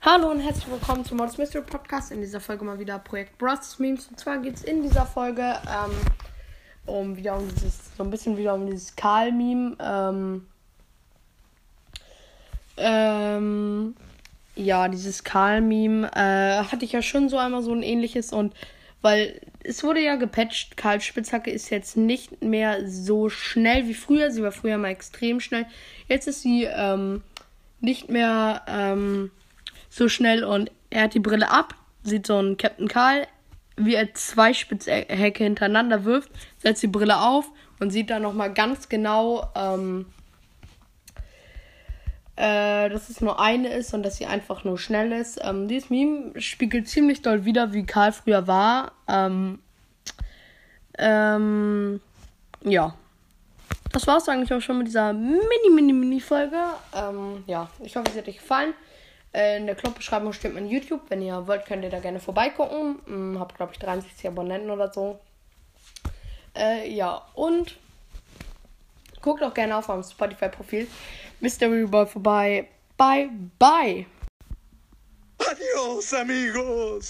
Hallo und herzlich willkommen zum Modus Mystery Podcast. In dieser Folge mal wieder Projekt Bros Memes. Und zwar geht es in dieser Folge ähm, um wieder um dieses, so ein bisschen wieder um dieses Karl-Meme. Ähm, ähm, ja, dieses Karl-Meme äh, hatte ich ja schon so einmal so ein ähnliches und weil es wurde ja gepatcht, Karl Spitzhacke ist jetzt nicht mehr so schnell wie früher. Sie war früher mal extrem schnell. Jetzt ist sie ähm, nicht mehr ähm, so schnell und er hat die Brille ab, sieht so einen Captain Karl, wie er zwei Spitzhecke hintereinander wirft, setzt die Brille auf und sieht dann nochmal ganz genau, ähm, äh, dass es nur eine ist und dass sie einfach nur schnell ist. Ähm, dieses Meme spiegelt ziemlich doll wieder, wie Karl früher war. Ähm, ähm, ja. Das war es eigentlich auch schon mit dieser Mini-Mini-Mini-Folge. Ähm, ja, ich hoffe, es hat euch gefallen. Äh, in der Clubbeschreibung steht mein YouTube. Wenn ihr wollt, könnt ihr da gerne vorbeigucken. Hm, hab, glaube ich, 63 Abonnenten oder so. Äh, ja, und guckt auch gerne auf meinem Spotify-Profil Mystery Boy vorbei. Bye, bye. Adios, amigos.